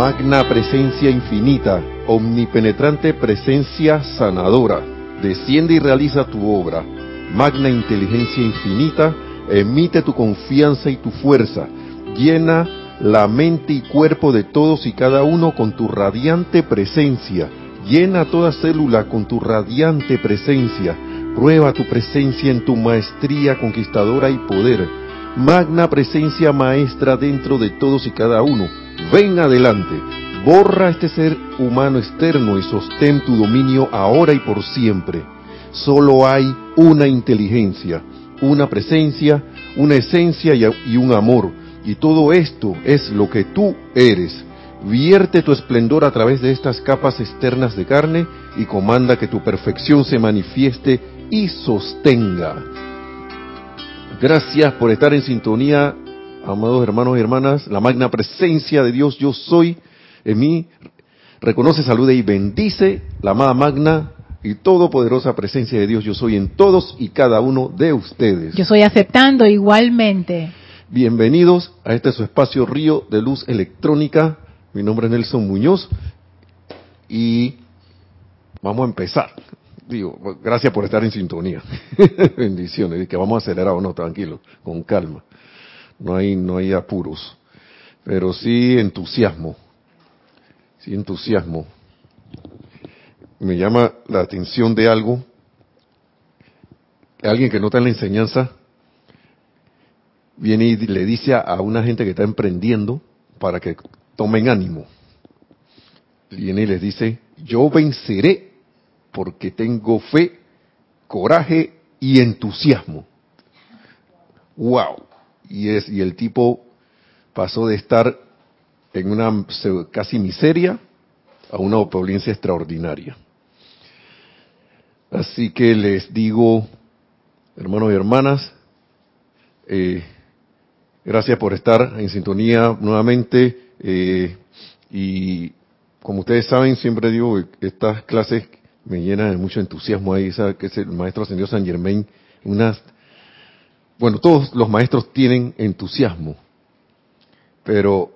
Magna presencia infinita, omnipenetrante presencia sanadora, desciende y realiza tu obra. Magna inteligencia infinita, emite tu confianza y tu fuerza, llena la mente y cuerpo de todos y cada uno con tu radiante presencia, llena toda célula con tu radiante presencia, prueba tu presencia en tu maestría conquistadora y poder, magna presencia maestra dentro de todos y cada uno, ven adelante, borra este ser humano externo y sostén tu dominio ahora y por siempre. Solo hay una inteligencia, una presencia, una esencia y un amor, y todo esto es lo que tú eres. Vierte tu esplendor a través de estas capas externas de carne y comanda que tu perfección se manifieste y sostenga. Gracias por estar en sintonía, amados hermanos y hermanas. La magna presencia de Dios, yo soy en mí. Reconoce, salude y bendice la amada magna y todopoderosa presencia de Dios, yo soy en todos y cada uno de ustedes. Yo soy aceptando igualmente. Bienvenidos a este su espacio Río de Luz Electrónica. Mi nombre es Nelson Muñoz y vamos a empezar. Digo, gracias por estar en sintonía. Bendiciones. Y que vamos a acelerar o no, tranquilo, con calma. No hay, no hay apuros. Pero sí entusiasmo. Sí entusiasmo. Me llama la atención de algo. Alguien que nota en la enseñanza viene y le dice a una gente que está emprendiendo para que tomen ánimo. Viene y les dice, yo venceré porque tengo fe, coraje y entusiasmo. ¡Wow! Y, es, y el tipo pasó de estar en una casi miseria a una opulencia extraordinaria. Así que les digo, hermanos y hermanas, eh, Gracias por estar en sintonía nuevamente. Eh, y como ustedes saben, siempre digo, estas clases me llenan de mucho entusiasmo ahí, ¿sabe? que es el maestro ascendido San Germain. Unas, bueno, todos los maestros tienen entusiasmo, pero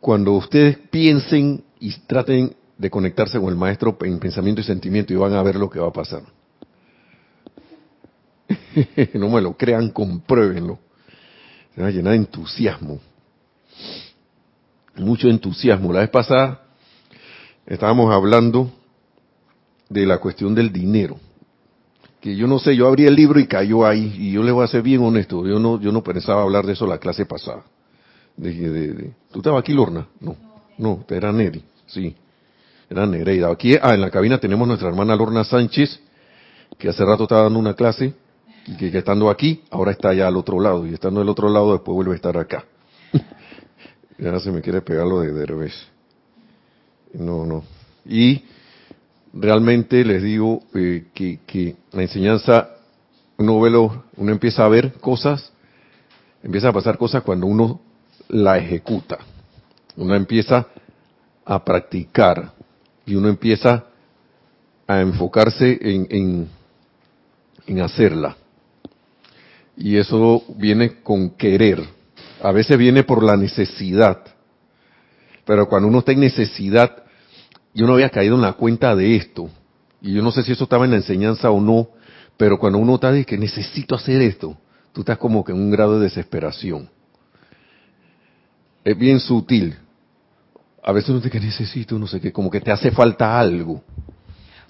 cuando ustedes piensen y traten de conectarse con el maestro en pensamiento y sentimiento y van a ver lo que va a pasar. no me lo crean, compruébenlo se va a llenar de entusiasmo. Mucho entusiasmo. La vez pasada estábamos hablando de la cuestión del dinero. Que yo no sé, yo abrí el libro y cayó ahí, y yo le voy a ser bien honesto, yo no, yo no pensaba hablar de eso la clase pasada. De, ¿Tú estabas aquí, Lorna? No, no, era Neri, sí, era Nereida. Aquí, ah, en la cabina tenemos nuestra hermana Lorna Sánchez, que hace rato estaba dando una clase, y que, estando aquí, ahora está allá al otro lado, y estando al otro lado, después vuelve a estar acá. y ahora se me quiere pegar lo de Derbez. No, no. Y realmente les digo eh, que, que, la enseñanza, uno, ve uno empieza a ver cosas, empieza a pasar cosas cuando uno la ejecuta. Uno empieza a practicar y uno empieza a enfocarse en, en, en hacerla. Y eso viene con querer. A veces viene por la necesidad. Pero cuando uno está en necesidad, yo no había caído en la cuenta de esto. Y yo no sé si eso estaba en la enseñanza o no, pero cuando uno está de que necesito hacer esto, tú estás como que en un grado de desesperación. Es bien sutil. A veces uno dice que necesito, no sé qué, como que te hace falta algo.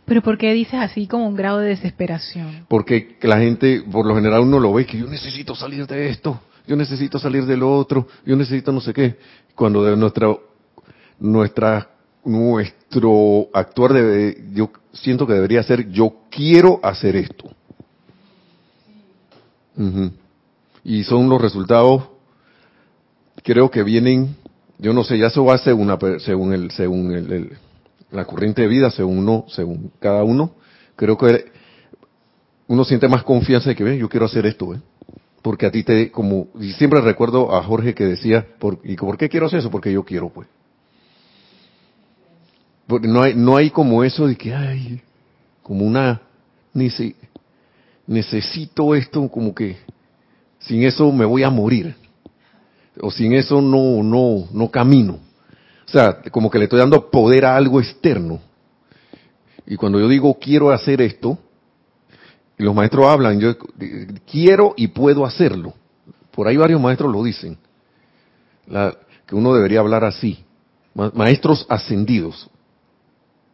Pero ¿por qué dices así como un grado de desesperación? Porque la gente, por lo general uno lo ve que yo necesito salir de esto, yo necesito salir de lo otro, yo necesito no sé qué. Cuando de nuestra, nuestra, nuestro actuar debe, yo siento que debería ser yo quiero hacer esto. Y son los resultados, creo que vienen, yo no sé, ya eso va según, según el, según el la corriente de vida según uno, según cada uno, creo que uno siente más confianza de que, ve, yo quiero hacer esto, ¿eh? porque a ti te, como, siempre recuerdo a Jorge que decía, por, ¿y por qué quiero hacer eso? Porque yo quiero, pues. Porque no hay, no hay como eso de que, ay, como una, necesito esto, como que, sin eso me voy a morir, o sin eso no, no, no camino. O sea, como que le estoy dando poder a algo externo. Y cuando yo digo quiero hacer esto, y los maestros hablan, yo quiero y puedo hacerlo. Por ahí varios maestros lo dicen. que uno debería hablar así. Maestros ascendidos.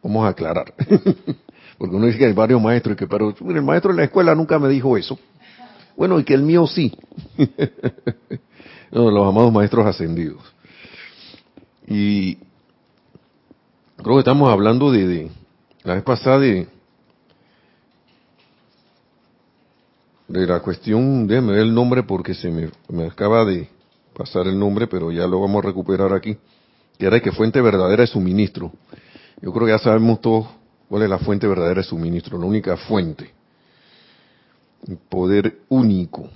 Vamos a aclarar. Porque uno dice que hay varios maestros, y que, pero el maestro en la escuela nunca me dijo eso. Bueno, y que el mío sí. los amados maestros ascendidos. Y creo que estamos hablando de, la vez pasada de, de la cuestión, déjame ver el nombre porque se me, me acaba de pasar el nombre, pero ya lo vamos a recuperar aquí, que era que fuente verdadera de suministro. Yo creo que ya sabemos todos cuál es la fuente verdadera de suministro, la única fuente. El poder único.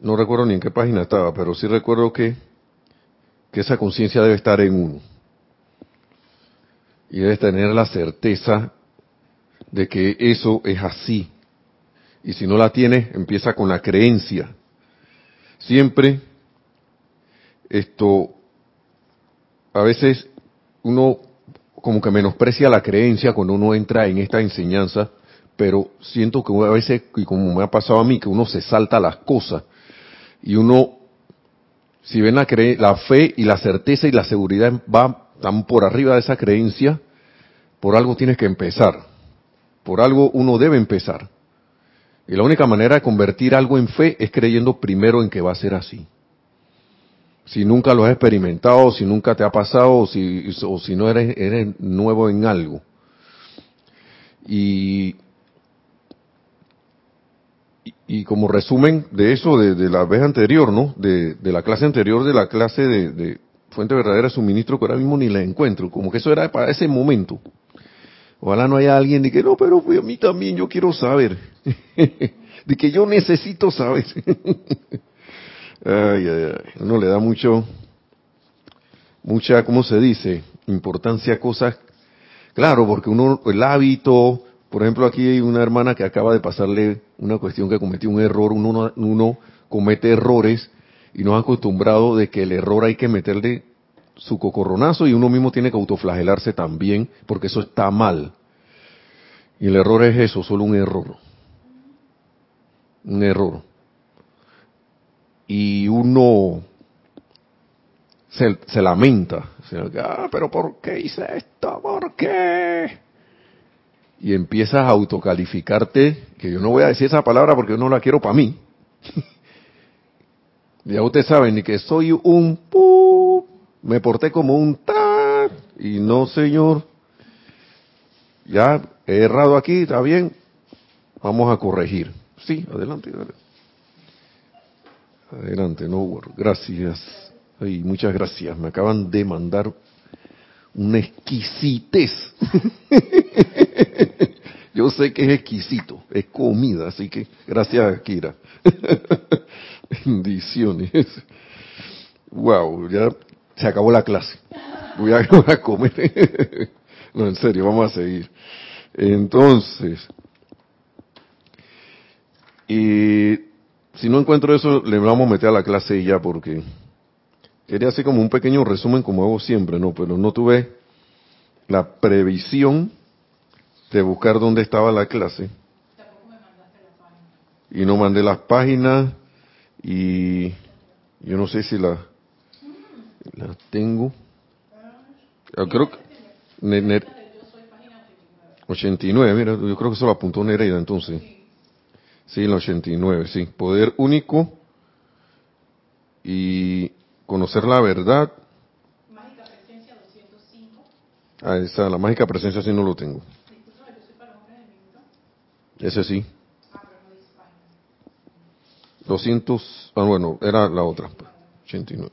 No recuerdo ni en qué página estaba, pero sí recuerdo que, que esa conciencia debe estar en uno. Y debes tener la certeza de que eso es así. Y si no la tienes, empieza con la creencia. Siempre esto, a veces uno como que menosprecia la creencia cuando uno entra en esta enseñanza, pero siento que a veces, y como me ha pasado a mí, que uno se salta las cosas y uno, si ven la, la fe y la certeza y la seguridad va tan por arriba de esa creencia, por algo tienes que empezar, por algo uno debe empezar. Y la única manera de convertir algo en fe es creyendo primero en que va a ser así si nunca lo has experimentado, si nunca te ha pasado, o si, o si no eres, eres nuevo en algo. Y, y, como resumen de eso, de, la vez anterior, ¿no? De, la clase anterior, de la clase de, Fuente Verdadera Suministro, que ahora mismo ni la encuentro, como que eso era para ese momento. Ojalá no haya alguien de que, no, pero a mí también yo quiero saber. de que yo necesito saber. Ay, ay, ay. Uno le da mucho, mucha, ¿cómo se dice? Importancia a cosas. Claro, porque uno, el hábito, por ejemplo, aquí hay una hermana que acaba de pasarle una cuestión que cometió un error, uno, uno comete errores y nos ha acostumbrado de que el error hay que meterle su cocorronazo y uno mismo tiene que autoflagelarse también, porque eso está mal. Y el error es eso, solo un error. Un error y uno se, lamenta, ah, pero ¿por qué hice esto? ¿Por qué? Y empiezas a autocalificarte, que yo no voy a decir esa palabra porque yo no la quiero para mí. ya ustedes saben, ni que soy un me porté como un ta, y no señor, ya he errado aquí, está bien, vamos a corregir. Sí, adelante. adelante. Adelante, no, gracias. Ay, muchas gracias. Me acaban de mandar una exquisitez. Yo sé que es exquisito, es comida, así que gracias, Kira. Bendiciones. Wow, ya se acabó la clase. Voy a, voy a comer. no, en serio, vamos a seguir. Entonces, y si no encuentro eso, le vamos a meter a la clase ya porque quería hacer como un pequeño resumen como hago siempre, ¿no? Pero no tuve la previsión de buscar dónde estaba la clase. Y no mandé las páginas y yo no sé si la, la tengo. Yo creo que... 89, mira, yo creo que eso lo apuntó Nereida entonces. Sí, el 89, sí. Poder único y conocer la verdad. Mágica presencia 205. Ah, esa, la mágica presencia sí no lo tengo. Ese sí. 200, ah, bueno, era la otra, 89.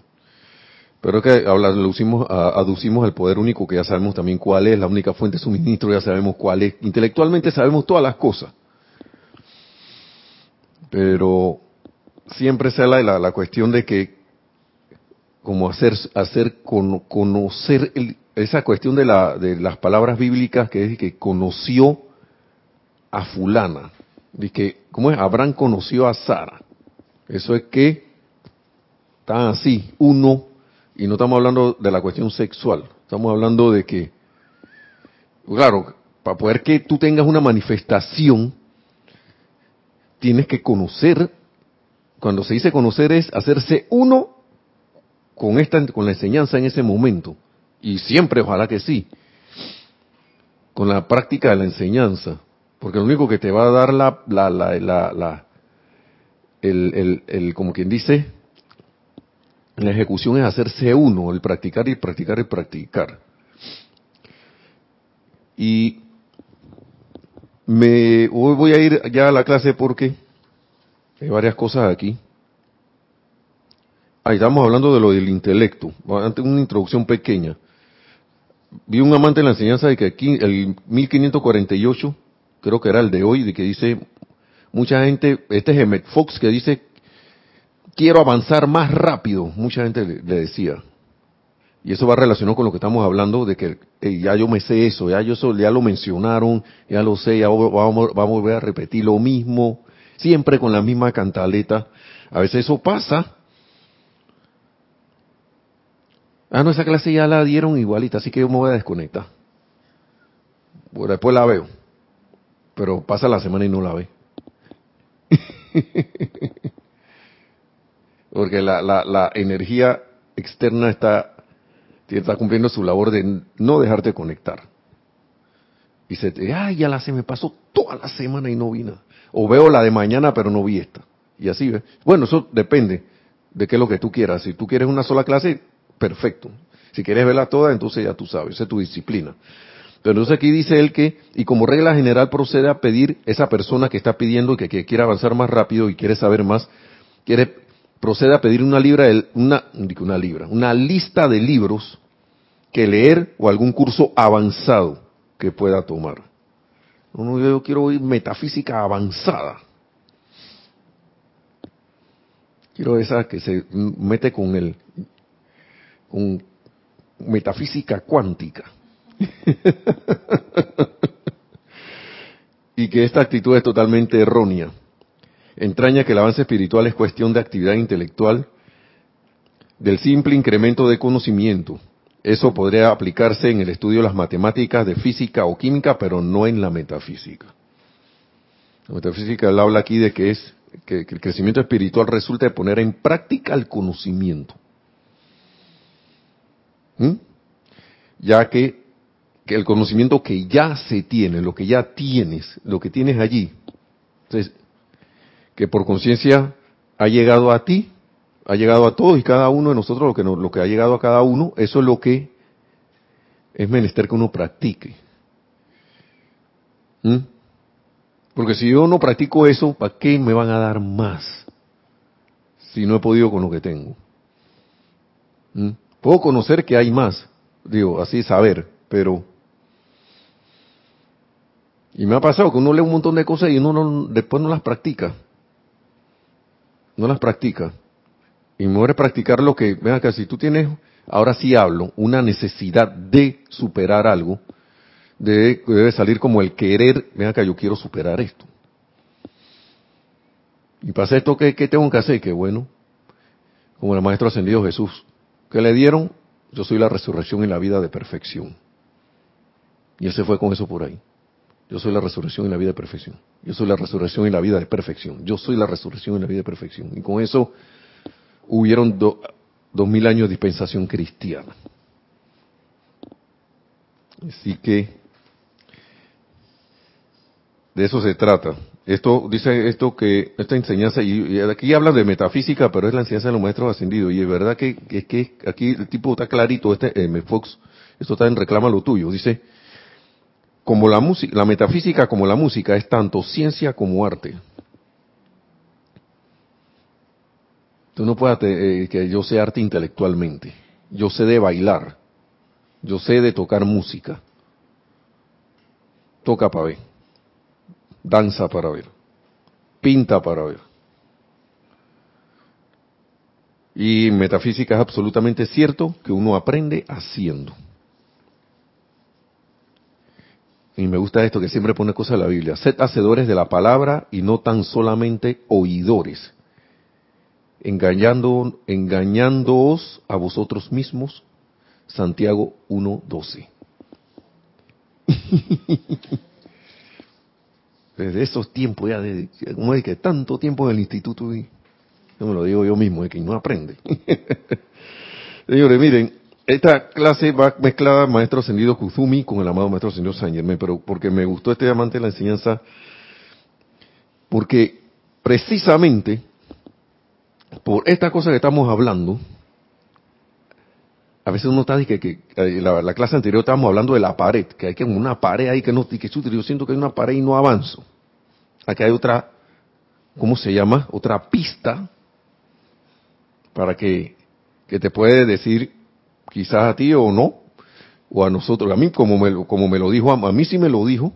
Pero es que aducimos, aducimos el poder único que ya sabemos también cuál es, la única fuente de suministro, ya sabemos cuál es. Intelectualmente sabemos todas las cosas pero siempre se habla la, la cuestión de que como hacer hacer conocer esa cuestión de la de las palabras bíblicas que es que conoció a fulana. De que cómo es Abraham conoció a Sara. Eso es que están así uno Y no estamos hablando de la cuestión sexual, estamos hablando de que, claro, para poder que tú tengas una manifestación, tienes que conocer, cuando se dice conocer es hacerse uno con esta, con la enseñanza en ese momento. Y siempre, ojalá que sí, con la práctica de la enseñanza. Porque lo único que te va a dar la, la, la, la, el, el, el, como quien dice, la ejecución es hacerse uno, el practicar y practicar y practicar. Y me hoy voy a ir ya a la clase porque hay varias cosas aquí. Ahí estamos hablando de lo del intelecto. Antes una introducción pequeña. Vi un amante en la enseñanza de que aquí el 1548, creo que era el de hoy, de que dice mucha gente, este es Emmett Fox que dice quiero avanzar más rápido, mucha gente le, decía. Y eso va relacionado con lo que estamos hablando de que ya yo me sé eso, ya yo ya lo mencionaron, ya lo sé, ya vamos, vamos a volver a repetir lo mismo, siempre con la misma cantaleta. A veces eso pasa. Ah, no, esa clase ya la dieron igualita, así que yo me voy a desconectar. Bueno, después la veo. Pero pasa la semana y no la ve. porque la, la energía externa está, está cumpliendo su labor de no dejarte conectar. Y se te, ay, ya la se me pasó toda la semana y no vi nada. O veo la de mañana, pero no vi esta. Y así, ¿ves? Bueno, eso depende de qué es lo que tú quieras. Si tú quieres una sola clase, perfecto. Si quieres verla toda, entonces ya tú sabes, esa es tu disciplina. Pero entonces aquí dice él que, y como regla general procede a pedir esa persona que está pidiendo que, que quiere avanzar más rápido y quiere saber más, quiere procede a pedir una libra, una, una libra, una lista de libros que leer o algún curso avanzado que pueda tomar. No, yo quiero oír metafísica avanzada. Quiero esa que se mete con el, con metafísica cuántica. y que esta actitud es totalmente errónea entraña que el avance espiritual es cuestión de actividad intelectual, del simple incremento de conocimiento. Eso podría aplicarse en el estudio de las matemáticas, de física o química, pero no en la metafísica. La metafísica habla aquí de que es que, el crecimiento espiritual resulta de poner en práctica el conocimiento. ¿Mm? Ya que, que el conocimiento que ya se tiene, lo que ya tienes, lo que tienes allí, entonces que por conciencia ha llegado a ti, ha llegado a todos y cada uno de nosotros, lo que, lo que ha llegado a cada uno, eso es lo que es menester que uno practique. ¿Mm? Porque si yo no practico eso, ¿para qué me van a dar más? Si no he podido con lo que tengo. ¿Mm? Puedo conocer que hay más, digo, así saber, pero... Y me ha pasado que uno lee un montón de cosas y uno después no las practica no las practica, y muere practicar lo que, vean que si tú tienes, ahora sí hablo, una necesidad de superar algo, debe, salir como el querer, vean que yo quiero superar esto. Y pasa esto, ¿qué, tengo que hacer? Que bueno, como el Maestro Ascendido Jesús, que le dieron, yo soy la resurrección y la vida de perfección. Y él se fue con eso por ahí. Yo soy la resurrección y la vida de perfección. Yo soy la resurrección y la vida de perfección. Yo soy la resurrección y la vida de perfección. Y con eso hubieron dos mil años de dispensación cristiana. Así que de eso se trata. Esto dice esto que esta enseñanza y, aquí hablan de metafísica, pero es la enseñanza de los maestros ascendidos y es verdad que, que aquí el tipo está clarito, este M. Fox, esto está en reclama lo tuyo. Dice como la música, la metafísica como la música es tanto ciencia como arte. Tú no puedes eh, que yo sé arte intelectualmente. Yo sé de bailar. Yo sé de tocar música. Toca para ver. Danza para ver. Pinta para ver. Y metafísica es absolutamente cierto que uno aprende haciendo. Y me gusta esto que siempre pone cosas en la Biblia, sed hacedores de la palabra y no tan solamente oidores. engañando, engañándoos a vosotros mismos. Santiago 1.12. Desde esos tiempos ya, de, como es que tanto tiempo en el instituto, y, yo me lo digo yo mismo, es que no aprende. Señores, miren, esta clase va mezclada maestro ascendido Kuzumi con el amado maestro ascendido San pero porque me gustó este diamante de la enseñanza, porque precisamente por esta cosa que estamos hablando, a veces uno está que, que, la, la, clase anterior estábamos hablando de la pared, que hay que una pared ahí que no, que yo siento que hay una pared y no avanzo. Aquí hay otra, ¿cómo se llama? Otra pista para que, que te puede decir quizás a ti o no, o a nosotros. A mí como me, como me lo dijo, a, a mí sí me lo dijo,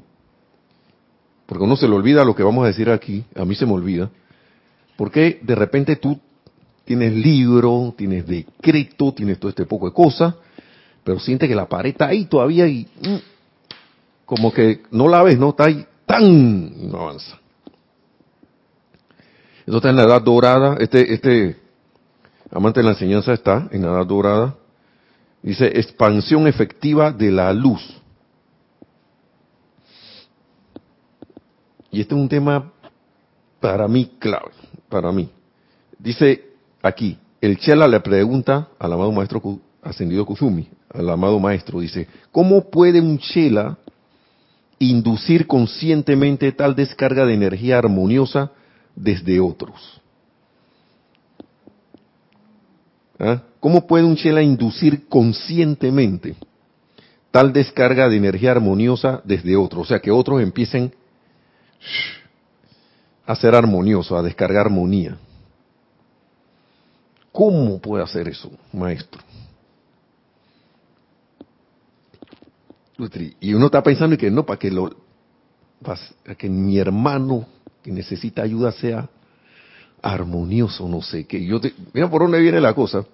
porque uno se le olvida lo que vamos a decir aquí, a mí se me olvida, porque de repente tú tienes libro, tienes decreto, tienes todo este poco de cosas, pero siente que la pared está ahí todavía y mm, como que no la ves, no está ahí tan no avanza. Está en la edad dorada, este, este amante de la enseñanza está en la edad dorada, dice expansión efectiva de la luz. Y este es un tema para mí clave, para mí. Dice aquí, el Chela le pregunta al amado maestro ascendido Kuzumi, al amado maestro, dice, ¿cómo puede un Chela inducir conscientemente tal descarga de energía armoniosa desde otros? ¿Ah? ¿Cómo puede un Chela inducir conscientemente tal descarga de energía armoniosa desde otros? O sea, que otros empiecen a ser armoniosos, a descargar armonía. ¿Cómo puede hacer eso, maestro? Y uno está pensando que no, para que lo, para que mi hermano que necesita ayuda sea armonioso, no sé, te, mira por dónde viene la cosa.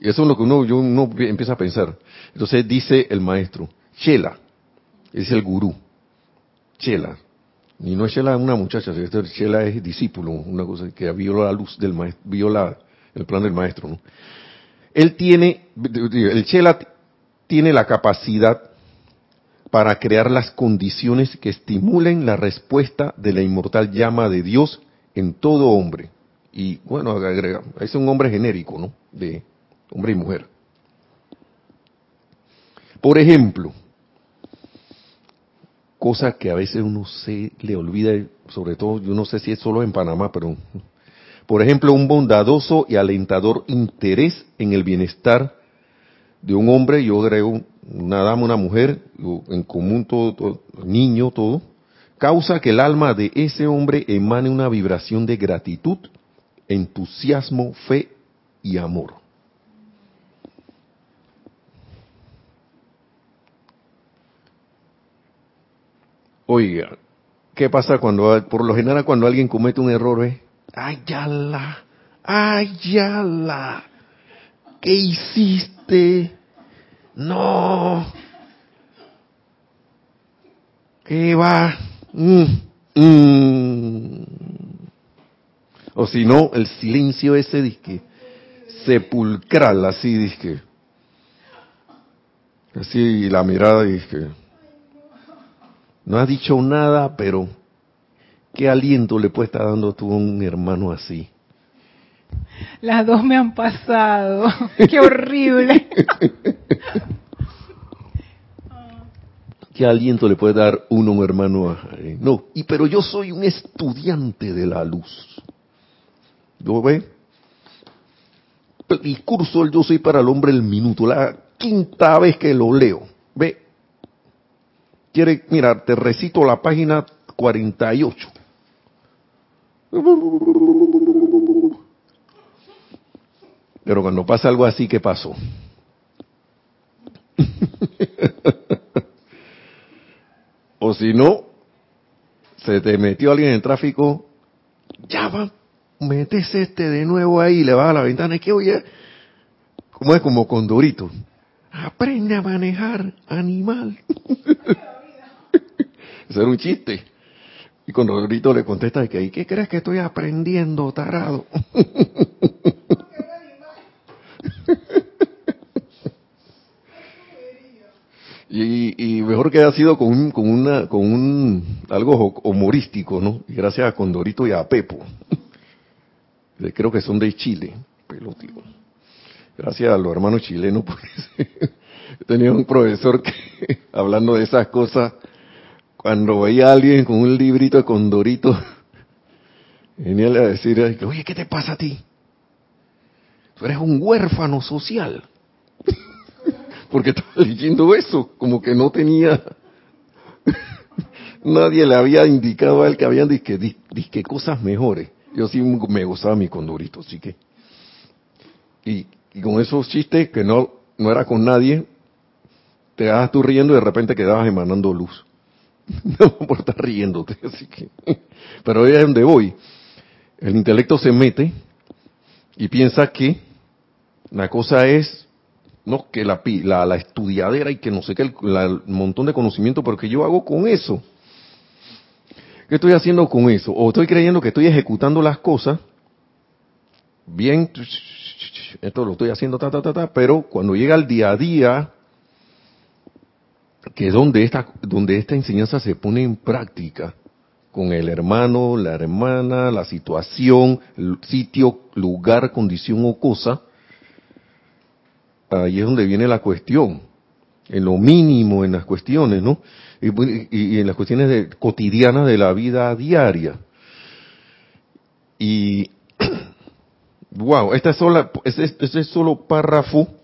Y eso es lo que uno, uno empieza a pensar. Entonces dice el maestro, Chela, es el gurú, Chela. Y no es Chela una muchacha, Chela es discípulo, una cosa que vio la luz del maestro, vio la, el plan del maestro. ¿no? Él tiene, el Chela tiene la capacidad para crear las condiciones que estimulen la respuesta de la inmortal llama de Dios en todo hombre. Y bueno, agrega, es un hombre genérico, ¿no? De hombre y mujer. Por ejemplo, cosa que a veces uno se le olvida, sobre todo, yo no sé si es solo en Panamá, pero por ejemplo, un bondadoso y alentador interés en el bienestar de un hombre, yo creo, una dama, una mujer, en común todo, todo, niño, todo, causa que el alma de ese hombre emane una vibración de gratitud, entusiasmo, fe y amor. Oiga, ¿qué pasa cuando, por lo general, cuando alguien comete un error, eh? Ayala, Ayala, ¿qué hiciste? No, ¿qué va? Mm, mm. O si no, el silencio ese disque sepulcral, así disque. Así la mirada disque. No ha dicho nada, pero ¿Qué aliento le puede estar dando tú a un hermano así? Las dos me han pasado. Qué horrible. ¿Qué aliento le puede dar uno a un hermano? No, y pero yo soy un estudiante de la luz. ¿Yo ve? El discurso del yo soy para el hombre el minuto, la quinta vez que lo leo. Quiere, mira, te recito la página 48. Pero cuando pasa algo así, ¿qué pasó? o si no, se te metió alguien en tráfico, ya va, metes este de nuevo ahí, le va a la ventana, es que oye, como es como con Dorito, aprende a manejar animal. Eso un chiste. Y Condorito le contesta de que, ¿y qué crees que estoy aprendiendo, tarado? Y, y, mejor que haya sido con un, con una, con un, algo humorístico, ¿no? Y gracias a Condorito y a Pepo. Creo que son de Chile, pelotivo. Gracias a los hermanos chilenos, porque tenía un profesor que, hablando de esas cosas, cuando veía a alguien con un librito de Condorito, venía a decir, oye, ¿qué te pasa a ti? Tú eres un huérfano social porque estaba leyendo eso, como que no tenía, nadie le había indicado a él que habían disque, disque cosas mejores. Yo sí me gozaba mi condorito, así que. Y, con esos chistes que no, no era con nadie, te quedabas tú riendo y de repente quedabas emanando luz. no por estar riéndote, así que. Pero ahí es donde voy. El intelecto se mete y piensa que la cosa es no que la, la, la estudiadera y que no sé qué, el, montón de conocimiento, pero ¿qué yo hago con eso? ¿Qué estoy haciendo con eso? O estoy creyendo que estoy ejecutando las cosas, bien, esto lo estoy haciendo, ta, ta, ta, ta, pero cuando llega el día a día, que es donde esta, donde esta enseñanza se pone en práctica, con el hermano, la hermana, la situación, sitio, lugar, condición o cosa, ahí es donde viene la cuestión, en lo mínimo, en las cuestiones, ¿no? Y, en las cuestiones de, cotidianas de la vida diaria. Y, wow, esta sola, ese, ese solo párrafo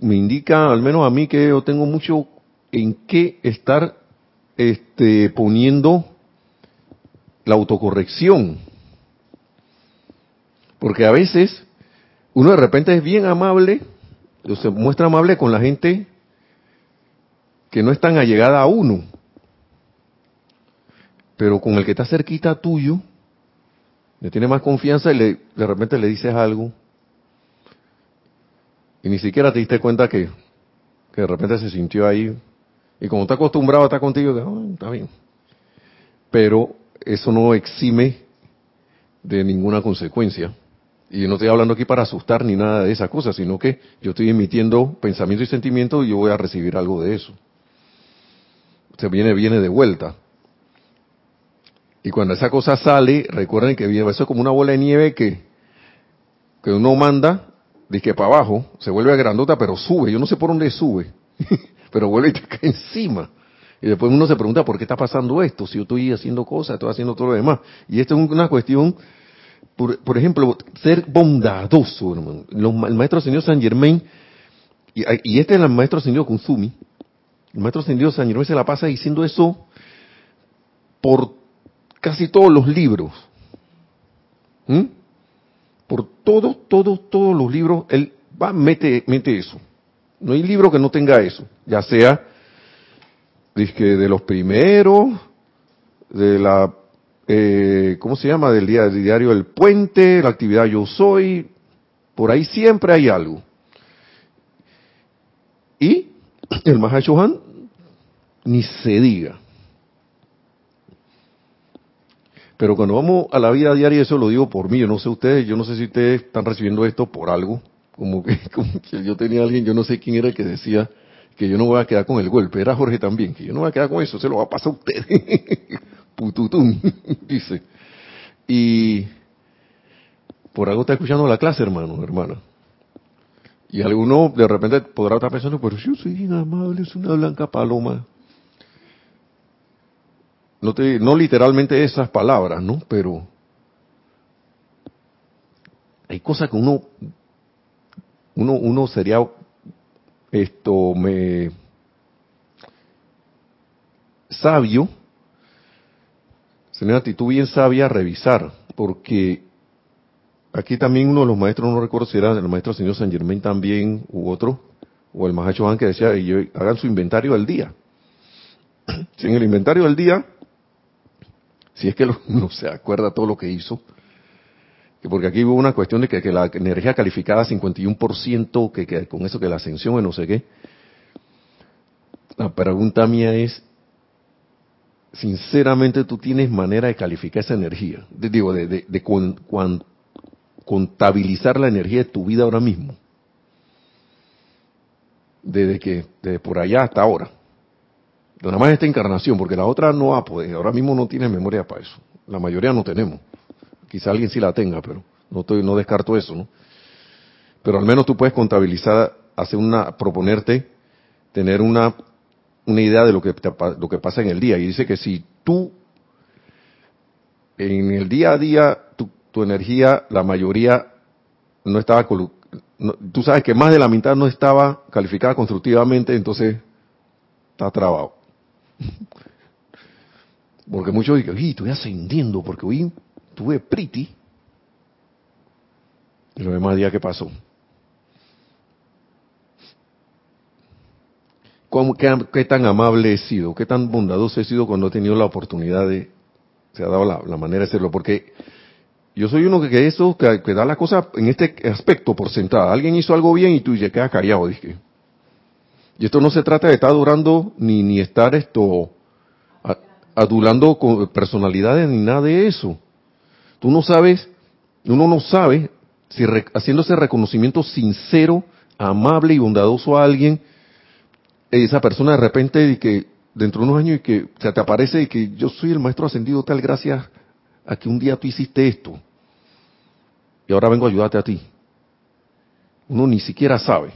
me indica, al menos a mí, que yo tengo mucho en qué estar este, poniendo la autocorrección porque a veces uno de repente es bien amable, o se muestra amable con la gente que no es tan allegada a uno. Pero con el que está cerquita tuyo, le tiene más confianza y le, de repente le dices algo. Y ni siquiera te diste cuenta que, que de repente se sintió ahí. Y como está acostumbrado a estar contigo, está bien. Pero eso no exime de ninguna consecuencia. Y no estoy hablando aquí para asustar ni nada de esa cosa, sino que yo estoy emitiendo pensamiento y sentimiento y yo voy a recibir algo de eso. Se viene, viene de vuelta. Y cuando esa cosa sale, recuerden que eso es como una bola de nieve que, que uno manda, dice para abajo, se vuelve grandota, pero sube. Yo no sé por dónde sube, pero vuelve y te cae encima. Y después uno se pregunta, ¿por qué está pasando esto? Si yo estoy haciendo cosas, estoy haciendo todo lo demás. Y esto es una cuestión por, ejemplo, ser bondadoso, el maestro señor San Germain, y, este es el maestro señor Kuzumi, el maestro señor San Germain se la pasa diciendo eso por casi todos los libros. ¿Mm? Todos, todos, todos los libros, él va, mete, mete eso. No hay libro que no tenga eso, ya sea de los primeros, de la eh, ¿cómo se llama? Del, día, del diario El Puente, la actividad Yo Soy, por ahí siempre hay algo. Y el Mahashohan, ni se diga. Pero cuando vamos a la vida diaria, eso lo digo por mí, yo no sé ustedes, yo no sé si ustedes están recibiendo esto por algo, como que, como que yo tenía alguien, yo no sé quién era que decía que yo no voy a quedar con el golpe, era Jorge también, que yo no voy a quedar con eso, se lo va a pasar a ustedes. pututum, dice. Y por algo está escuchando la clase, hermano, hermana. Y alguno de repente podrá estar pensando, pero yo soy bien amable, es una blanca paloma. No, te, no literalmente esas palabras, ¿no? Pero hay cosas que uno, uno, uno sería, esto, me, sabio tener una actitud bien sabia revisar, porque aquí también uno de los maestros, no recuerdo si era el maestro señor San Germain también, u otro, o el Mahacho que decía, hagan su inventario del día. Si en el inventario del día, si es que uno se acuerda todo lo que hizo, porque aquí hubo una cuestión de que, la energía calificada 51%, que, que con eso que la ascensión y no sé qué, La pregunta mía es, sinceramente, ¿tú tienes manera de calificar esa energía? De, digo, de, contabilizar la energía de tu vida ahora mismo. Desde que, desde por allá hasta ahora. Nada más esta encarnación, porque la otra no va a poder. Ahora mismo no tiene memoria para eso. La mayoría no tenemos. Quizá alguien sí la tenga, pero no, estoy, no descarto eso, ¿no? Pero al menos tú puedes contabilizar, hacer una, proponerte, tener una, una idea de lo que, lo que pasa en el día. Y dice que si tú, en el día a día, tu, tu energía, la mayoría no estaba, no- tú sabes que más de la mitad no estaba calificada constructivamente, entonces está trabado. Porque muchos dicen, "Oye, estoy ascendiendo porque hoy tuve pretty. Y los demás días, ¿qué pasó? ¿Cómo- qué, qué tan amable he sido? ¿Qué tan bondadoso he sido cuando he tenido la oportunidad de... Se ha dado la, la manera de hacerlo? Porque yo soy uno que, que eso, que, que da la cosa en este aspecto por sentada. Alguien hizo algo bien y tú ya quedas callado, dije. Y esto no se trata de estar adorando ni, ni estar esto adulando con personalidades ni nada de eso. Tú no sabes, uno no sabe si haciendo ese reconocimiento sincero, amable y bondadoso a alguien, esa persona de repente y que dentro de unos años y que se te aparece y que yo soy el maestro ascendido tal gracias a que un día tú hiciste esto y ahora vengo a ayudarte a ti. Uno ni siquiera sabe.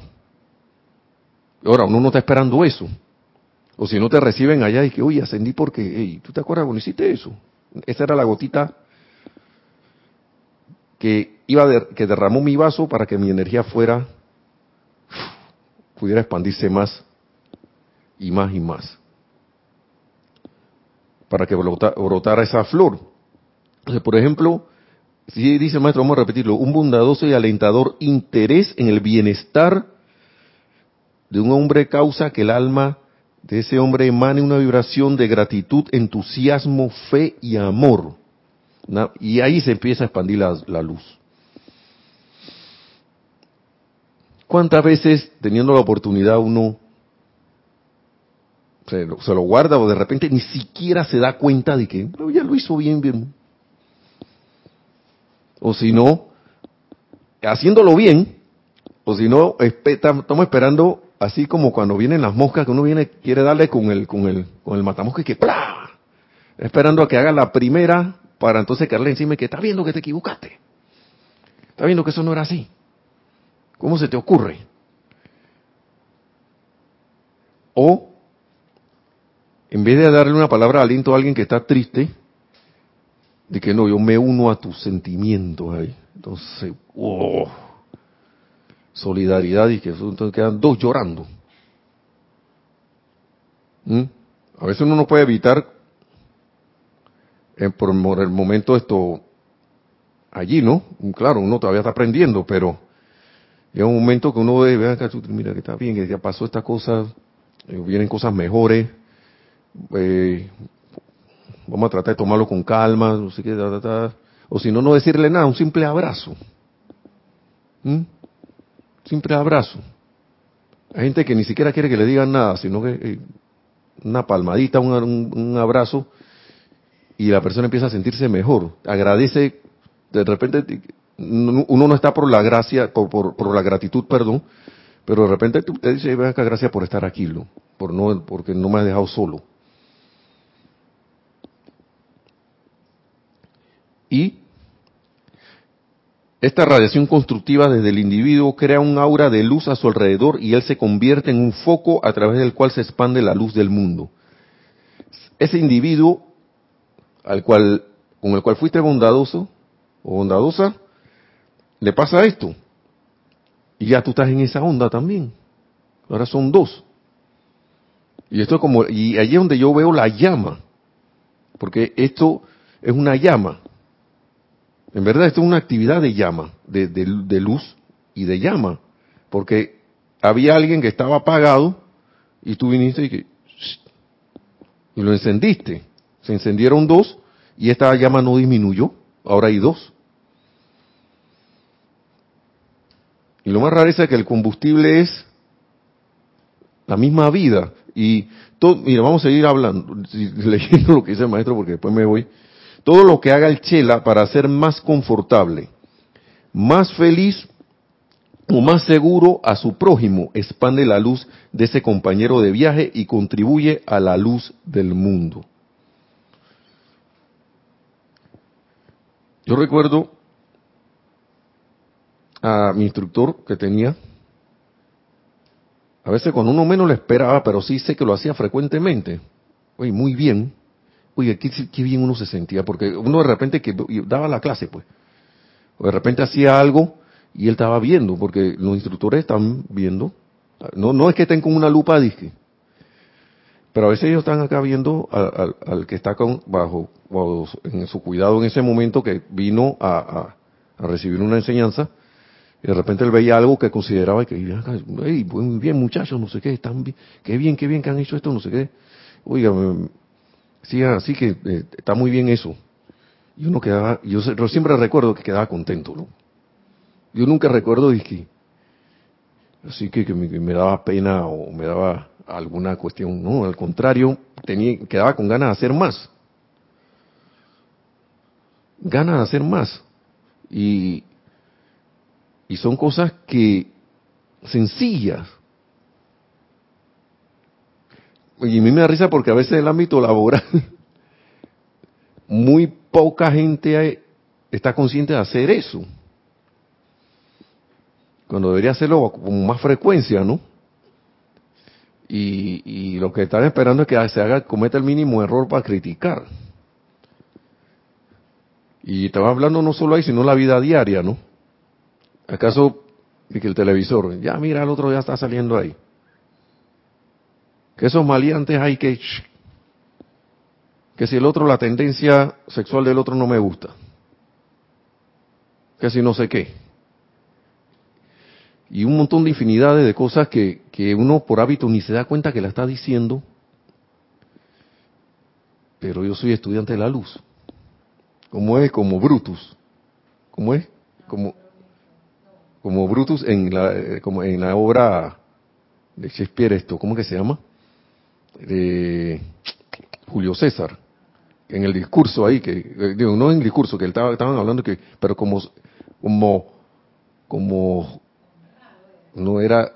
Ahora, uno no está esperando eso. O si no te reciben allá y que, oye, ascendí porque, hey, ¿tú te acuerdas cuando hiciste eso? Esa era la gotita que iba de- que derramó mi vaso para que mi energía fuera, pudiera expandirse más y más y más. Para que brota- brotara esa flor. Entonces, por ejemplo, si dice el maestro, vamos a repetirlo, un bondadoso y alentador interés en el bienestar de un hombre causa que el alma de ese hombre emane una vibración de gratitud, entusiasmo, fe y amor. Y ahí se empieza a expandir la, luz. ¿Cuántas veces, teniendo la oportunidad, uno se lo, guarda o de repente ni siquiera se da cuenta de que "No, ya lo hizo bien, bien? O si no, haciéndolo bien, o si no, estamos esperando, así como cuando vienen las moscas, que uno viene, quiere darle con el, con el, con el matamosca y que ¡plá! Esperando a que haga la primera para entonces caerle encima que está viendo que te equivocaste. Está viendo que eso no era así. ¿Cómo se te ocurre? O, en vez de darle una palabra de aliento a alguien que está triste, de que no, yo me uno a tus sentimientos ahí. Entonces, oh, solidaridad y que entonces quedan dos llorando. ¿Mm? A veces uno no puede evitar, eh, por el momento esto, allí, ¿no? Claro, uno todavía está aprendiendo, pero llega un momento que uno ve, mira que está bien, que ya pasó esta cosa, eh, vienen cosas mejores, eh, vamos a tratar de tomarlo con calma, no sé qué, o si no, no decirle nada, un simple abrazo. ¿Mm? Simple abrazo. Hay gente que ni siquiera quiere que le digan nada, sino que eh, una palmadita, un, un- abrazo, y la persona empieza a sentirse mejor. Agradece, de repente te- uno no está por la gracia, por, la gratitud, perdón, pero de repente te dice, ven acá, gracias por estar aquí, por no, porque no me has dejado solo. Y esta radiación constructiva desde el individuo crea un aura de luz a su alrededor y él se convierte en un foco a través del cual se expande la luz del mundo. Ese individuo al cual, con el cual fuiste bondadoso o bondadosa, le pasa esto. Y ya tú estás en esa onda también. Ahora son dos. Y esto es como, y allí es donde yo veo la llama. Porque esto es una llama. En verdad, esto es una actividad de llama, de, de- de luz y de llama. Porque había alguien que estaba apagado y tú viniste y, que, y lo encendiste. Se encendieron dos y esta llama no disminuyó. Ahora hay dos. Y lo más raro es que el combustible es la misma vida. Y todo, mira, vamos a seguir hablando, leyendo lo que dice el maestro porque después me voy. Todo lo que haga el chela para ser más confortable, más feliz o más seguro a su prójimo, expande la luz de ese compañero de viaje y contribuye a la luz del mundo. Yo recuerdo a mi instructor que tenía, a veces cuando uno menos lo esperaba, pero sí sé que lo hacía frecuentemente. Oye, muy bien. Oye, qué, bien uno se sentía, porque uno de repente que daba la clase, pues, o de repente hacía algo y él estaba viendo, porque los instructores están viendo. No, no es que estén con una lupa disque, pero a veces ellos están acá viendo al, que está con, bajo, en su cuidado en ese momento que vino a, a, recibir una enseñanza y de repente él veía algo que consideraba que, hey, muy bien muchachos, no sé qué, están bien, qué bien, qué bien que han hecho esto, no sé qué. Oiga, sí, así que eh, está muy bien eso. Y uno quedaba, yo, siempre recuerdo que quedaba contento, ¿no? Yo nunca recuerdo que, así que, que me, daba pena o me daba alguna cuestión, no, al contrario, tenía, quedaba con ganas de hacer más. Ganas de hacer más. Y, y son cosas que, sencillas. Y a mí me da risa porque a veces en el ámbito laboral, muy poca gente está consciente de hacer eso cuando debería hacerlo con más frecuencia, ¿no? Y, lo que están esperando es que se haga, cometa el mínimo error para criticar. Y estaba hablando no solo ahí, sino la vida diaria, ¿no? ¿Acaso que el televisor, ya mira, el otro ya está saliendo ahí? Que esos maleantes hay que... Que si el otro, la tendencia sexual del otro no me gusta. Que si no sé qué y un montón de infinidades de cosas que, que uno por hábito ni se da cuenta que la está diciendo, pero yo soy estudiante de la luz. Como es? Como Brutus. ¿Cómo es? Como, como Brutus en la, como en la obra de Shakespeare esto, ¿cómo que se llama? De Julio César. En el discurso ahí, que, eh, digo, no en el discurso, que estaban hablando que, pero como, como, como no era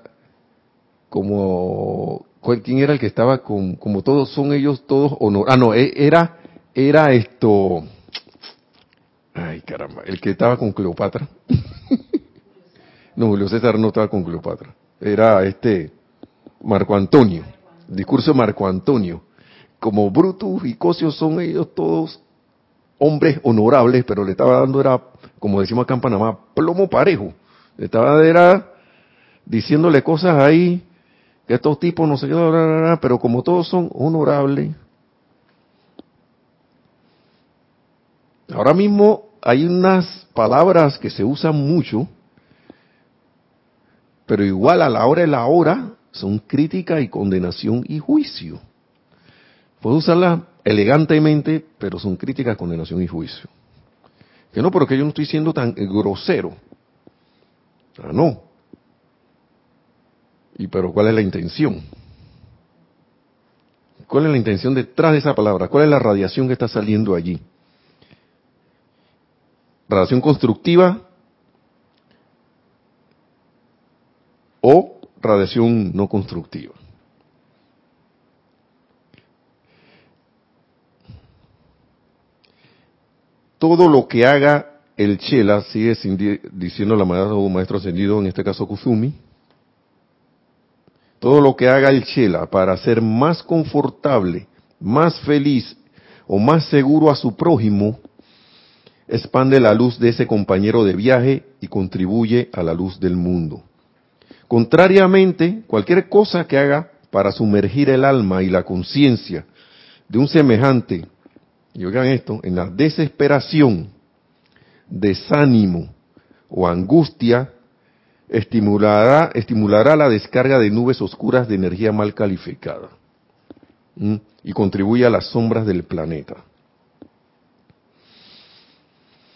como quién era el que estaba con como todos son ellos todos honor ah no e, era era esto ay caramba el que estaba con Cleopatra no Julio César no estaba con Cleopatra era este Marco Antonio discurso de Marco Antonio como Brutus y Cosio son ellos todos hombres honorables pero le estaba dando era como decimos acá en Panamá plomo parejo le estaba era diciéndole cosas ahí, que estos tipos no sé qué, pero como todos son honorables. Ahora mismo hay unas palabras que se usan mucho, pero igual a la hora de la hora son crítica y condenación y juicio. Puedo usarlas elegantemente, pero son crítica, condenación y juicio. Que no, porque yo no estoy siendo tan grosero. Ah, no. ¿Y pero cuál es la intención? ¿Cuál es la intención detrás de esa palabra? ¿Cuál es la radiación que está saliendo allí? ¿Radiación constructiva o radiación no constructiva? Todo lo que haga el Chela, sigue diciendo la maestro ascendido, en este caso Kuzumi, todo lo que haga el Chela para ser más confortable, más feliz o más seguro a su prójimo, expande la luz de ese compañero de viaje y contribuye a la luz del mundo. Contrariamente, cualquier cosa que haga para sumergir el alma y la conciencia de un semejante, y oigan esto, en la desesperación, desánimo o angustia, estimulará, estimulará la descarga de nubes oscuras de energía mal calificada y contribuye a las sombras del planeta.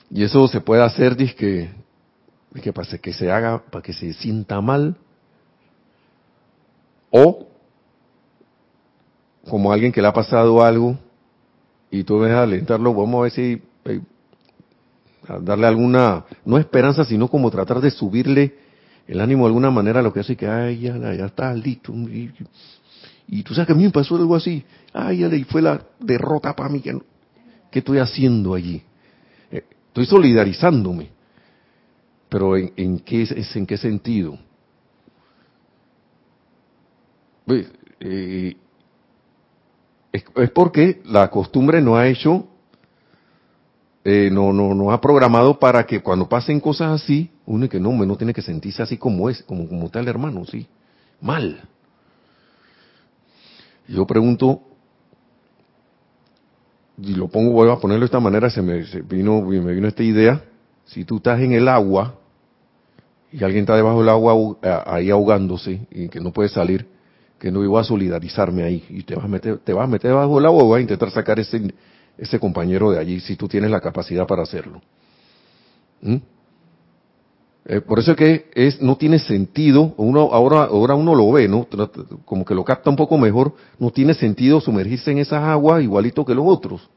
Y eso se puede hacer, que, que para que se haga, para que se sienta mal, o como alguien que le ha pasado algo y tú ves a alentarlo, vamos a ver si eh, a darle alguna, no esperanza, sino como tratar de subirle el ánimo de alguna manera lo que hace que, ay, ya, ya está listo. Y, tú sabes que a mí me pasó algo así, ay, ya, y fue la derrota para mí. ¿Qué estoy haciendo allí? Eh, estoy solidarizándome. Pero ¿en, en qué, en qué sentido? Eh, es, porque la costumbre no ha hecho, eh, no, no, no ha programado para que cuando pasen cosas así, uno que no, tiene que sentirse así como es, como, como tal hermano, sí, mal. Yo pregunto, y lo pongo, voy a ponerlo de esta manera, se me, vino, me vino esta idea, si tú estás en el agua y alguien está debajo del agua ahí ahogándose y que no puede salir, que no iba a solidarizarme ahí y te vas a meter, te vas a bajo la agua a intentar sacar ese, compañero de allí si tú tienes la capacidad para hacerlo. ¿Mm? Eh, por eso es que no tiene sentido, uno, ahora, ahora uno lo ve, ¿no? Como que lo capta un poco mejor, no tiene sentido sumergirse en esas aguas igualito que los otros.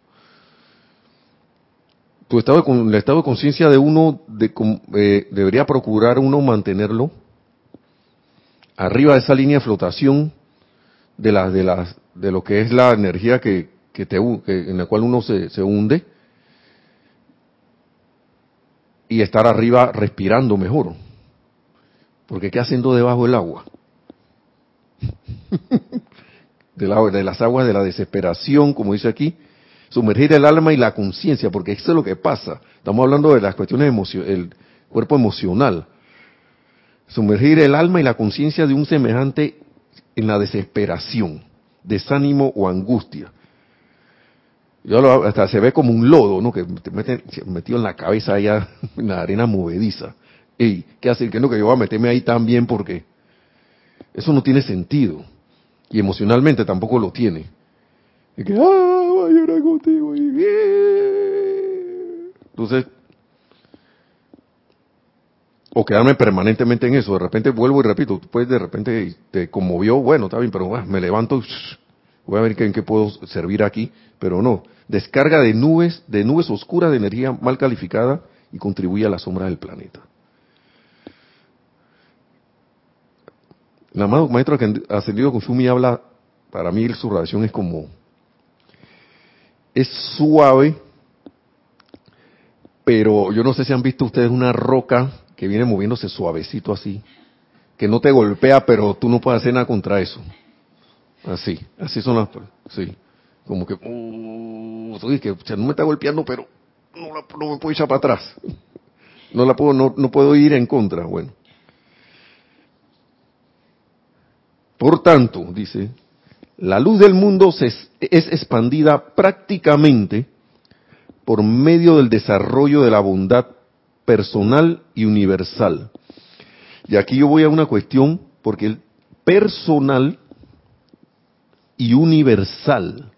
Tu estado de, el estado de conciencia de uno eh, debería procurar uno mantenerlo arriba de esa línea de flotación de las de las de lo que es la energía que, que te en la cual uno se, se hunde y estar arriba respirando mejor. Porque qué haciendo debajo del agua de, la, de las aguas de la desesperación como dice aquí sumergir el alma y la conciencia porque eso es lo que pasa. Estamos hablando de las cuestiones el cuerpo emocional sumergir el alma y la conciencia de un semejante en la desesperación, desánimo o angustia. Yo hasta se ve como un lodo, ¿no? Que te meten metido en la cabeza allá en la arena movediza. ¿Y qué hace? Que no, que yo voy a meterme ahí también porque eso no tiene sentido. Y emocionalmente tampoco lo tiene. Y que, ah, voy a llorar contigo. Entonces, o quedarme permanentemente en eso. De repente vuelvo y repito, pues de repente te conmovió, bueno, está bien, pero ah, me levanto, voy a ver en qué puedo servir aquí, pero no. Descarga de nubes, de nubes oscuras de energía mal calificada y contribuye a la sombra del planeta. El amado maestro ascendido Kusumi habla, para mí su radiación es como, es suave, pero yo no sé si han visto ustedes una roca que viene moviéndose suavecito así, que no te golpea, pero tú no puedes hacer nada contra eso. Así, así son las, sí, como que, uh, que no me está golpeando, pero no, la, me puedo echar para atrás. No la puedo, no, no puedo ir en contra, bueno. Por tanto, dice, la luz del mundo se, es expandida prácticamente por medio del desarrollo de la bondad personal y universal. Y aquí yo voy a una cuestión, porque el personal y universal.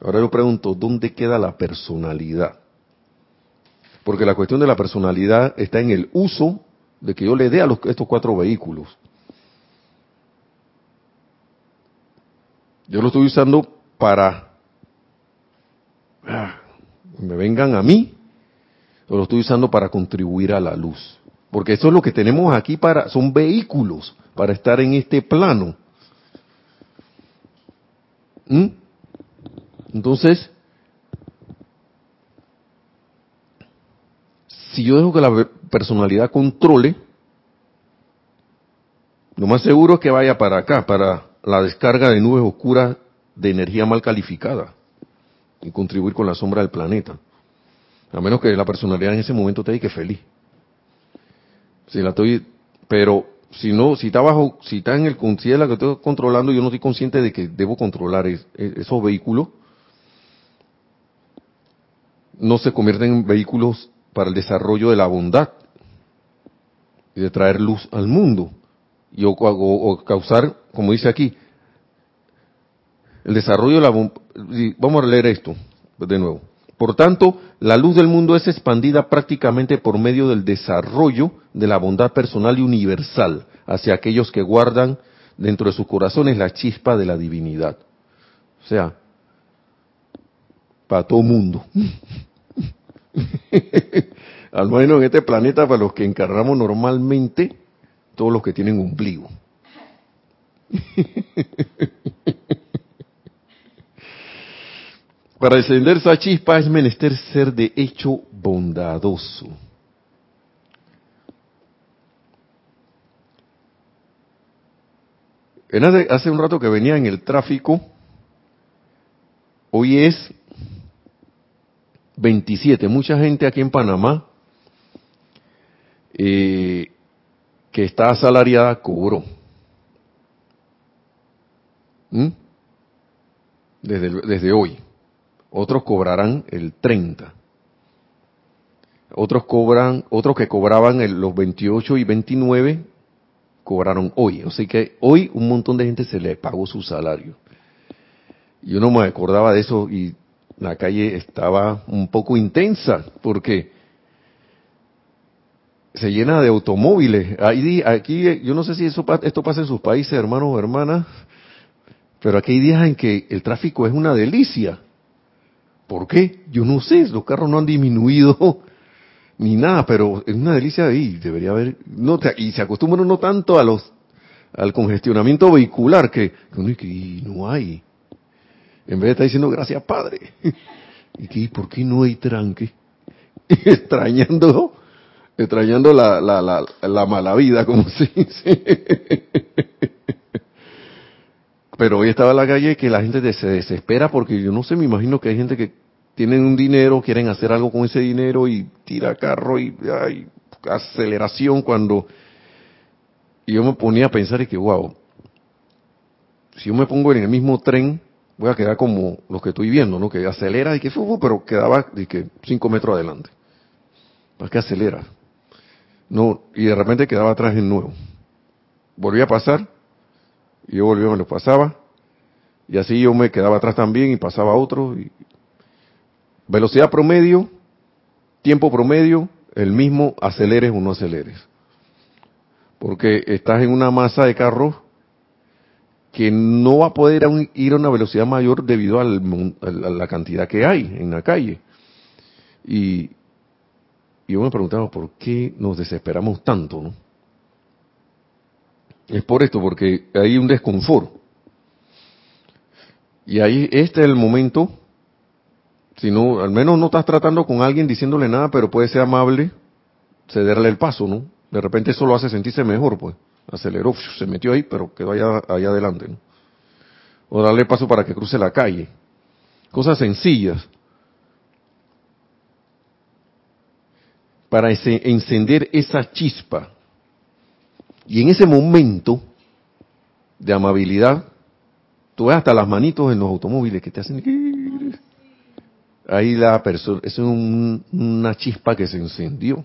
Ahora yo pregunto, ¿dónde queda la personalidad? Porque la cuestión de la personalidad está en el uso de que yo le dé a estos cuatro vehículos. Yo lo estoy usando para ah, me vengan a mí lo estoy usando para contribuir a la luz. Porque eso es lo que tenemos aquí para, son vehículos para estar en este plano. ¿Mm? Entonces, si yo dejo que la personalidad controle, lo más seguro es que vaya para acá, para la descarga de nubes oscuras de energía mal calificada y contribuir con la sombra del planeta. A menos que la personalidad en ese momento te diga feliz. Si la estoy, pero si no, si está bajo, si está en el si la que estoy controlando, yo no estoy consciente de que debo controlar esos vehículos, no se convierten en vehículos para el desarrollo de la bondad y de traer luz al mundo y o, causar, como dice aquí, el desarrollo de la vamos a leer esto de nuevo. Por tanto, la luz del mundo es expandida prácticamente por medio del desarrollo de la bondad personal y universal hacia aquellos que guardan dentro de sus corazones la chispa de la divinidad. sea, para todo mundo. Al menos en este planeta, para los que encarnamos normalmente, todos los que tienen ombligo. Para descender esa chispa es menester ser de hecho bondadoso. hace un rato que venía en el tráfico, hoy es 27, mucha gente aquí en Panamá eh, que está asalariada cobró. ¿Mm? Desde, desde hoy. Otros cobrarán el 30. Otros cobran, otros que cobraban los 28 y 29 cobraron hoy. O sea que hoy un montón de gente se le pagó su salario. Yo no me acordaba de eso y la calle estaba un poco intensa porque se llena de automóviles. aquí, yo no sé si eso, esto pasa en sus países, hermanos o hermanas, pero aquí hay días en que el tráfico es una delicia. ¿Por qué? Yo no sé, los carros no han disminuido ni nada, pero es una delicia ahí, debería haber, no, y se acostumbran no tanto a los, al congestionamiento vehicular que, que no hay. En vez de estar diciendo gracias Padre. ¿Y que, por qué no hay tranque? extrañando, extrañando la, la, la, la mala vida, como se dice. Pero hoy estaba en la calle que la gente se desespera porque yo no sé, me imagino que hay gente que tienen un dinero, quieren hacer algo con ese dinero y tira carro y hay aceleración cuando y yo me ponía a pensar y que wow, si yo me pongo en el mismo tren voy a quedar como los que estoy viendo, ¿no? Que acelera y que pero quedaba de que cinco metros adelante. ¿Para qué acelera? No, y de repente quedaba atrás en nuevo. Volví a pasar, y yo volvía, me lo pasaba, y así yo me quedaba atrás también y pasaba otro, y Velocidad promedio, tiempo promedio, el mismo aceleres o no aceleres. Porque estás en una masa de carros que no va a poder ir a una velocidad mayor debido a la cantidad que hay en la calle. Y, yo me preguntaba por qué nos desesperamos tanto, ¿no? Es por esto, porque hay un desconfort. Y ahí este es el momento si no, al menos no estás tratando con alguien diciéndole nada, pero puede ser amable, cederle el paso, ¿no? De repente eso lo hace sentirse mejor, pues. Aceleró, se metió ahí, pero quedó allá, allá adelante, ¿no? O darle paso para que cruce la calle. Cosas sencillas. Para encender esa chispa. Y en ese momento de amabilidad, tú ves hasta las manitos en los automóviles que te hacen ahí la persona, es una chispa que se encendió.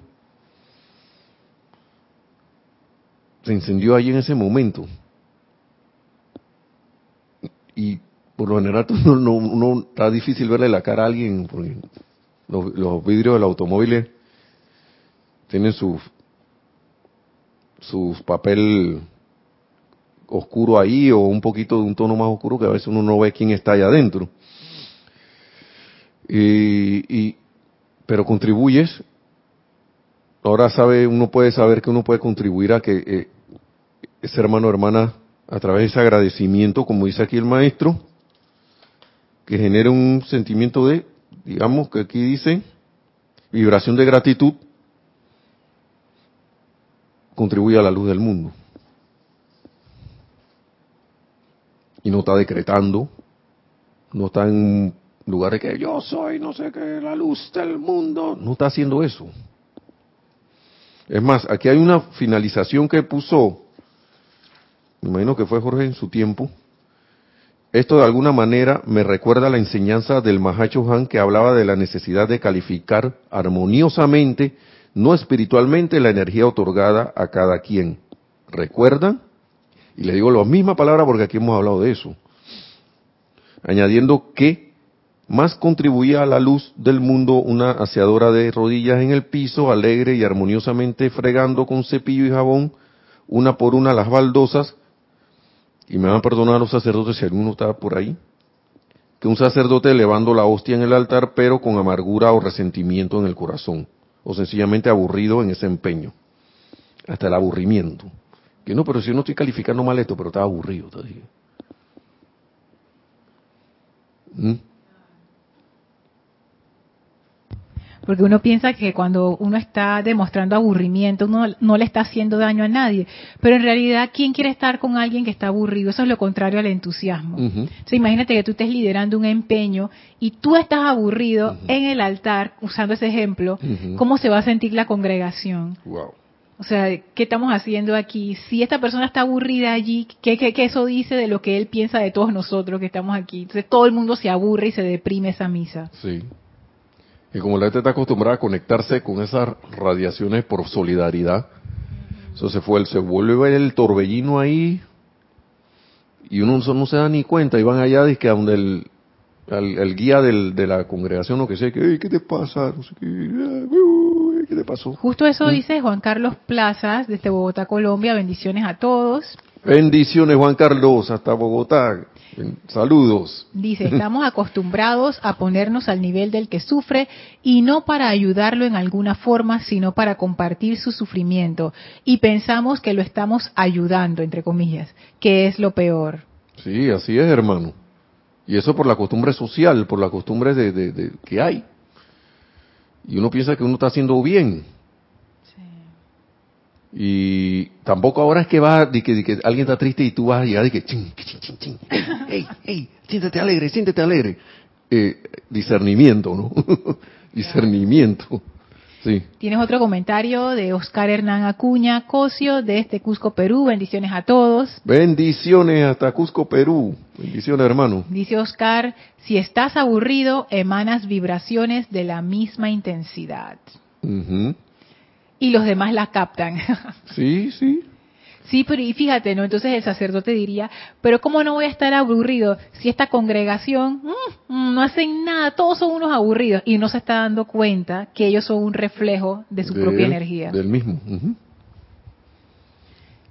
Se encendió ahí en ese momento. Y por lo general no, está difícil verle la cara a alguien, porque los, vidrios del automóvil tienen su, su papel oscuro ahí o un poquito de un tono más oscuro que a veces uno no ve quién está allá adentro. Y, pero contribuyes. Ahora sabe, uno puede saber que uno puede contribuir a que eh, ese hermano o hermana, a través de ese agradecimiento, como dice aquí el maestro, que genere un sentimiento de, digamos que aquí dice, vibración de gratitud, contribuye a la luz del mundo. Y no está decretando, no está en lugar de que yo soy, no sé qué, la luz del mundo, no está haciendo eso. Es más, aquí hay una finalización que puso, me imagino que fue Jorge en su tiempo. Esto de alguna manera me recuerda a la enseñanza del Mahacho Han que hablaba de la necesidad de calificar armoniosamente, no espiritualmente, la energía otorgada a cada quien. ¿Recuerdan? Y le digo la misma palabra porque aquí hemos hablado de eso. Añadiendo que más contribuía a la luz del mundo una aseadora de rodillas en el piso, alegre y armoniosamente fregando con cepillo y jabón, una por una las baldosas, y me van a perdonar los sacerdotes si alguno está por ahí, que un sacerdote elevando la hostia en el altar, pero con amargura o resentimiento en el corazón, o sencillamente aburrido en ese empeño, hasta el aburrimiento. Que no, pero si yo no estoy calificando mal esto, pero estaba aburrido. Todavía. ¿Mm? Porque uno piensa que cuando uno está demostrando aburrimiento, uno no le está haciendo daño a nadie. Pero en realidad, ¿quién quiere estar con alguien que está aburrido? Eso es lo contrario al entusiasmo. imagínate que tú estés liderando un empeño y tú estás aburrido en el altar, usando ese ejemplo, ¿cómo se va a sentir la congregación? O sea, ¿qué estamos haciendo aquí? Si esta persona está aburrida allí, ¿qué, ¿qué, qué, eso dice de lo que él piensa de todos nosotros que estamos aquí? Entonces todo el mundo se aburre y se deprime esa misa. Sí. Y como la gente está acostumbrada a conectarse con esas radiaciones por solidaridad, eso se fue, se vuelve el torbellino ahí y uno no se da ni cuenta y van allá que a donde el, el, guía del, de la congregación o que sé, que, ¿qué te pasa? No sé qué, ¿qué te pasó? Justo eso ¿Mm? dice Juan Carlos Plazas desde Bogotá, Colombia. Bendiciones a todos. Bendiciones Juan Carlos, hasta Bogotá. Saludos. Dice, estamos acostumbrados a ponernos al nivel del que sufre y no para ayudarlo en alguna forma, sino para compartir su sufrimiento. Y pensamos que lo estamos ayudando, entre comillas, que es lo peor. Sí, así es, hermano. Y eso por la costumbre social, por la costumbre de, que hay. Y uno piensa que uno está haciendo bien. Y tampoco ahora es que va, de que, alguien está triste y tú vas a llegar y que, ching, ching, ching, ching, hey, hey, siéntete alegre, siéntete alegre. Eh, discernimiento, ¿no? discernimiento. Sí. Tienes otro comentario de Oscar Hernán Acuña Cosio desde Cusco, Perú. Bendiciones a todos. Bendiciones hasta Cusco, Perú. Bendiciones, hermano. Dice Oscar, si estás aburrido, emanas vibraciones de la misma intensidad y los demás la captan. Sí, sí. Sí, pero y fíjate, ¿no? Entonces el sacerdote diría, pero ¿cómo no voy a estar aburrido si esta congregación mm, mm, no hacen nada, todos son unos aburridos y no se está dando cuenta que ellos son un reflejo de su propia energía. Del mismo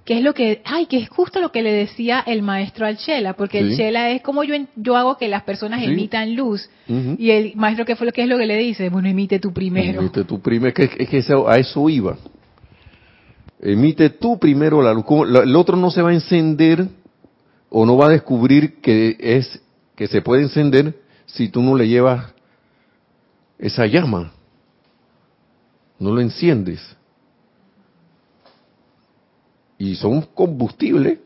que es lo que, ay, que es justo lo que le decía el maestro al Chela, porque el Chela es como yo, yo hago que las personas emitan luz, y el maestro, ¿qué fue lo que es lo que le dice? Bueno, emite tú primero. Emite tú primero, es que, es que a eso iba. Emite tú primero la luz. El otro no se va a encender o no va a descubrir que es que se puede encender si tú no le llevas esa llama. No lo enciendes y son combustible.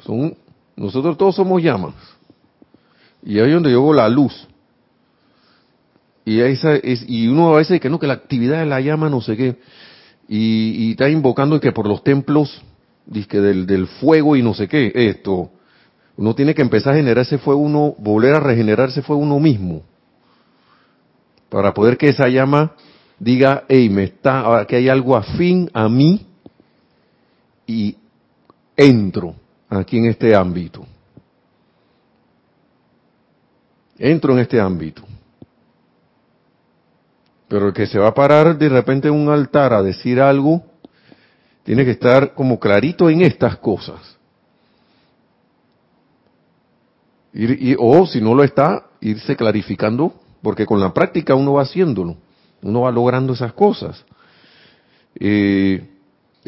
Son, nosotros todos somos llamas. Y ahí es donde llegó la luz. Y, esa es, y uno a veces que no, que la actividad de la llama no sé qué. Y, está invocando que por los templos que del, del fuego y no sé qué, esto. Uno tiene que empezar a generar ese fuego, uno, volver a regenerar ese fuego uno mismo. Para poder que esa llama diga, hey, me está, que hay algo afín a mí y entro aquí en este ámbito. Entro en este ámbito. Pero el que se va a parar de repente en un altar a decir algo, tiene que estar como clarito en estas cosas. o si no lo está, irse clarificando, porque con la práctica uno va haciéndolo, uno va logrando esas cosas. Eh,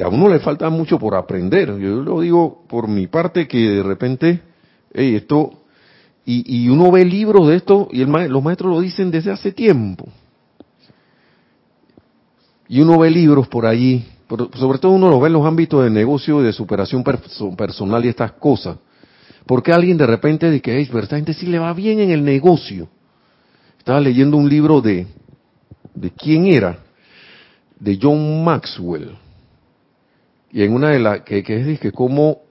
a uno le falta mucho por aprender. Yo lo digo por mi parte que de repente, hey, esto, y, y uno ve libros de esto y el los maestros lo dicen desde hace tiempo. Y uno ve libros por allí, sobre todo uno lo ve en los ámbitos de negocio y de superación personal y estas cosas. Porque alguien de repente dice hey, pero esta gente le va bien en el negocio. Estaba leyendo un libro de, ¿de quién era? De John Maxwell y en una de las, que, es que cómo,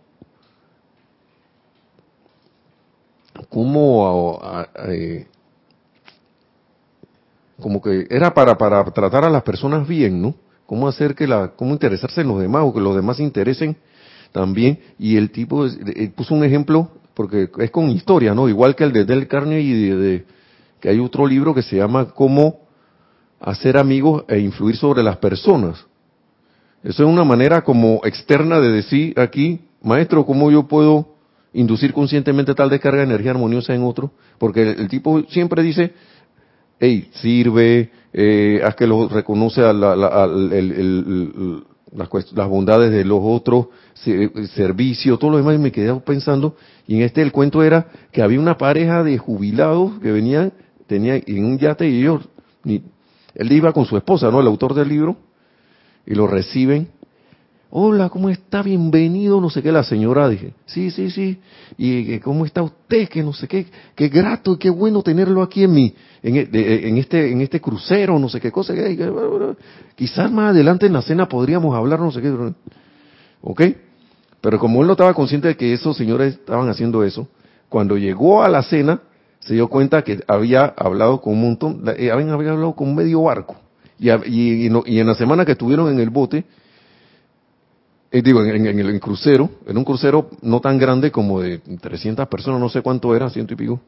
cómo, eh, como que era para, para tratar a las personas bien, ¿no? Cómo hacer que la, cómo interesarse en los demás o que los demás se interesen también. Y el tipo puso un ejemplo, porque es con historia, ¿no? Igual que el de Del Carnegie y de, que hay otro libro que se llama Cómo hacer amigos e influir sobre las personas. Eso es una manera como externa de decir aquí, maestro, ¿cómo yo puedo inducir conscientemente tal descarga de energía armoniosa en otro, porque el, tipo siempre dice, hey, sirve, eh, haz que lo reconoce a la, las, bondades de los otros, servicio, todo lo demás, y me quedé pensando, y en este el cuento era que había una pareja de jubilados que venían, tenía en un yate y ellos, él iba con su esposa, ¿no? El autor del libro, y lo reciben, hola, ¿cómo está? Bienvenido, no sé qué, la señora, dije, sí, sí, sí, y ¿cómo está usted? Que no sé qué, qué grato y qué bueno tenerlo aquí en mi, en, e, en este, en este crucero, no sé qué cosa, quizás más adelante en la cena podríamos hablar, no sé qué, ¿ok? Pero como él no estaba consciente de que esos señores estaban haciendo eso, cuando llegó a la cena, se dio cuenta que había hablado con un montón, eh, habían hablado con medio barco. Y, y, y en la semana que estuvieron en el bote, eh, digo, en, el crucero, en un crucero no tan grande como de 300 personas, no sé cuánto era, ciento y pico.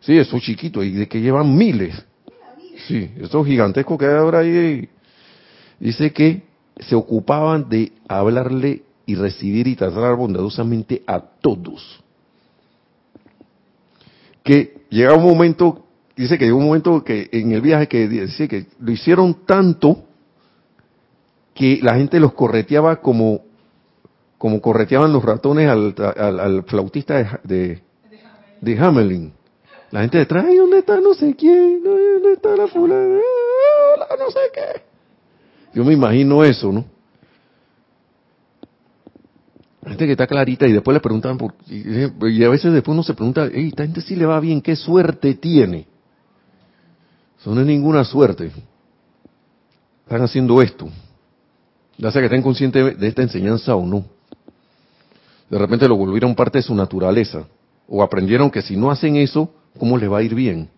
Sí, eso chiquito, y de que llevan miles. Sí, eso gigantesco que hay ahora ahí. Dice que se ocupaban de hablarle y recibir y tratar bondadosamente a todos. Que llega un momento, dice que llegó un momento que en el viaje que dice que lo hicieron tanto que la gente los correteaba como, como correteaban los ratones al, al, flautista de, de, Hamelin. La gente detrás, ay, ¿dónde está no sé quién? ¿Dónde está la fulana? No sé qué. Yo me imagino eso, ¿no? La gente que está clarita y después le preguntan, por, y, a veces después uno se pregunta, hey, esta gente sí le va bien, ¿qué suerte tiene? Eso no es ninguna suerte. Están haciendo esto ya sea que estén conscientes de esta enseñanza o no. De repente lo volvieron parte de su naturaleza, o aprendieron que si no hacen eso, ¿cómo les va a ir bien?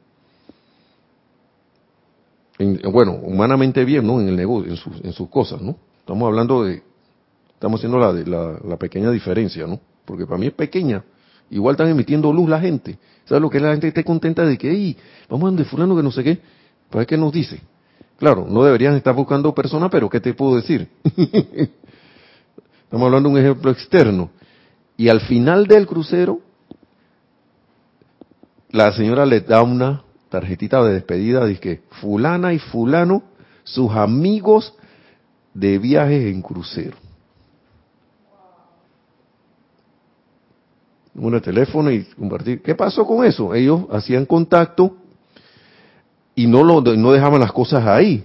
bueno, humanamente bien, ¿no? En el negocio, en, sus cosas, ¿no? Estamos hablando de, estamos haciendo la, la, la pequeña diferencia, ¿no? Porque para mí es pequeña. Igual están emitiendo luz la gente. ¿Sabes lo que la gente esté contenta de que, hey, vamos a donde fulano que no sé qué? ¿Para qué nos dice? Claro, no deberían estar buscando personas, pero ¿qué te puedo decir? Estamos hablando de un ejemplo externo. Y al final del crucero, la señora le da una tarjetita de despedida, dice que fulana y fulano, sus amigos de viajes en crucero. Un teléfono y compartir. ¿Qué pasó con eso? Ellos hacían contacto y no, lo, no dejaban las cosas ahí.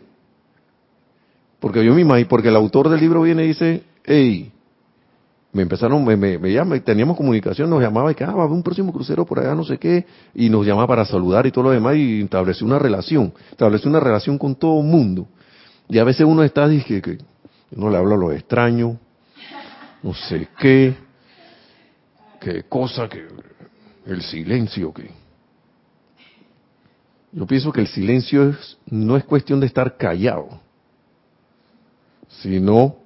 Porque yo me imagino, porque el autor del libro viene y dice, hey, me empezaron, me, me, me teníamos comunicación, nos llamaba y que, ah, va a haber un próximo crucero por allá, no sé qué, y nos llamaba para saludar y todo lo demás, y estableció una relación, estableció una relación con todo el mundo. Y a veces uno está, dice que, uno le habla a lo extraño, no sé qué, qué cosa, que el silencio, que yo pienso que el silencio no es cuestión de estar callado, sino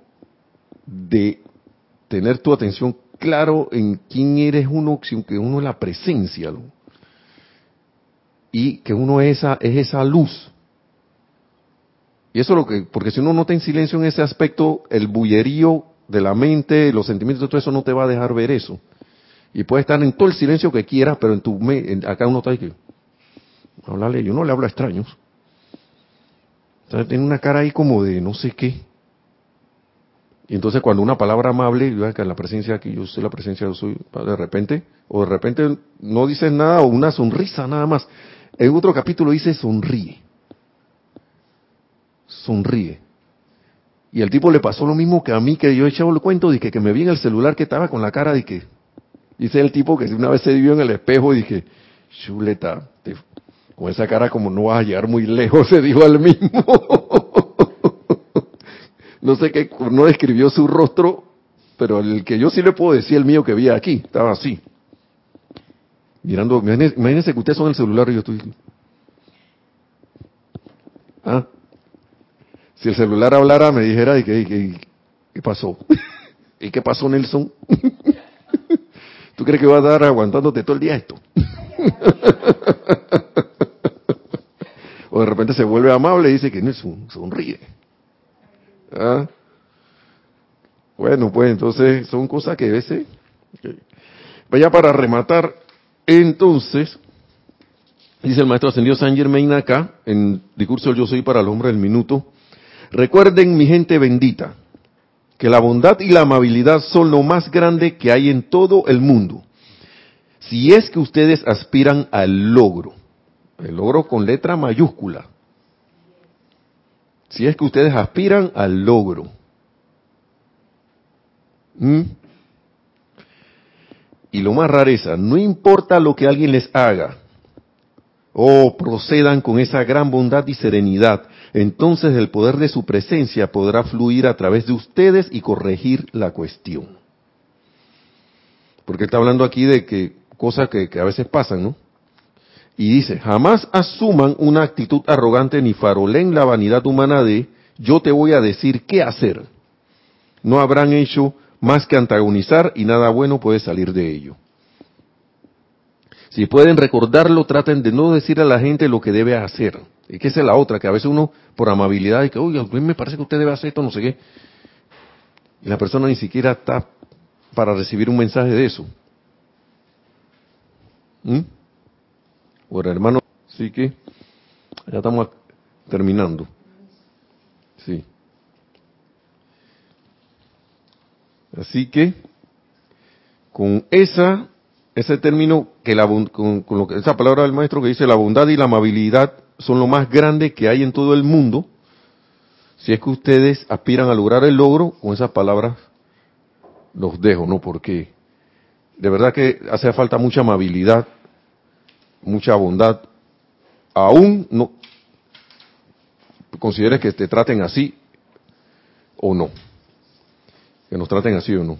de tener tu atención claro en quién eres uno, que uno es la presencia, y que uno es esa, es esa luz. Y eso es lo que, porque si uno no está en silencio en ese aspecto, el bullerío de la mente, los sentimientos, todo eso no te va a dejar ver eso. Y puedes estar en todo el silencio que quieras, pero en tu acá uno está ahí que hablarle, yo no le hablo a extraños. Entonces tiene una cara ahí como de no sé qué. Y entonces cuando una palabra amable, yo que la presencia aquí, yo soy la presencia, yo soy, de repente, o de repente no dices nada o una sonrisa nada más. En otro capítulo dice sonríe. Sonríe. Y el tipo le pasó lo mismo que a mí, que yo he echado el cuento, de que, que me vi en el celular que estaba con la cara de que, dice el tipo que una vez se vio en el espejo y dije, chuleta, con esa cara como no vas a llegar muy lejos, se dijo al mismo. no sé qué, no describió su rostro, pero el que yo sí le puedo decir, el mío que vi aquí, estaba así. Mirando, imagínense, que ustedes son el celular y yo estoy... ¿Ah? Si el celular hablara, me dijera, ¿y qué, qué pasó? ¿Y qué pasó, Nelson? ¿Tú crees que va a estar aguantándote todo el día esto? o de repente se vuelve amable y dice que no sonríe. ¿Ah? Bueno, pues entonces son cosas que a veces... Vaya para rematar, entonces, dice el maestro ascendido San Germain acá, en discurso Yo Soy para el Hombre del Minuto, recuerden mi gente bendita, que la bondad y la amabilidad son lo más grande que hay en todo el mundo. Si es que ustedes aspiran al logro, el logro con letra mayúscula, si es que ustedes aspiran al logro. Y lo más rareza, no importa lo que alguien les haga, o procedan con esa gran bondad y serenidad, entonces el poder de su presencia podrá fluir a través de ustedes y corregir la cuestión. Porque está hablando aquí de que cosas que, que a veces pasan, ¿no? Y dice, jamás asuman una actitud arrogante ni farolen la vanidad humana de yo te voy a decir qué hacer. No habrán hecho más que antagonizar y nada bueno puede salir de ello. Si pueden recordarlo, traten de no decir a la gente lo que debe hacer. Y que esa es la otra, que a veces uno, por amabilidad, y que, oye, a mí me parece que usted debe hacer esto, no sé qué. Y la persona ni siquiera está para recibir un mensaje de eso. ¿Mm? Bueno, hermano, sí que ya estamos terminando. Sí. Así que, con esa, ese término, que la, con, lo que, esa palabra del maestro que dice la bondad y la amabilidad son lo más grande que hay en todo el mundo, si es que ustedes aspiran a lograr el logro, con esas palabras los dejo, ¿no? Porque de verdad que hace falta mucha amabilidad, mucha bondad, aún no consideres que te traten así o no que nos traten así o no.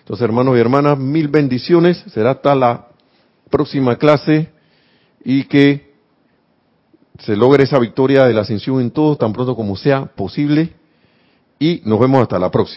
Entonces, hermanos y hermanas, mil bendiciones. Será hasta la próxima clase y que se logre esa victoria de la ascensión en todos tan pronto como sea posible. Y nos vemos hasta la próxima.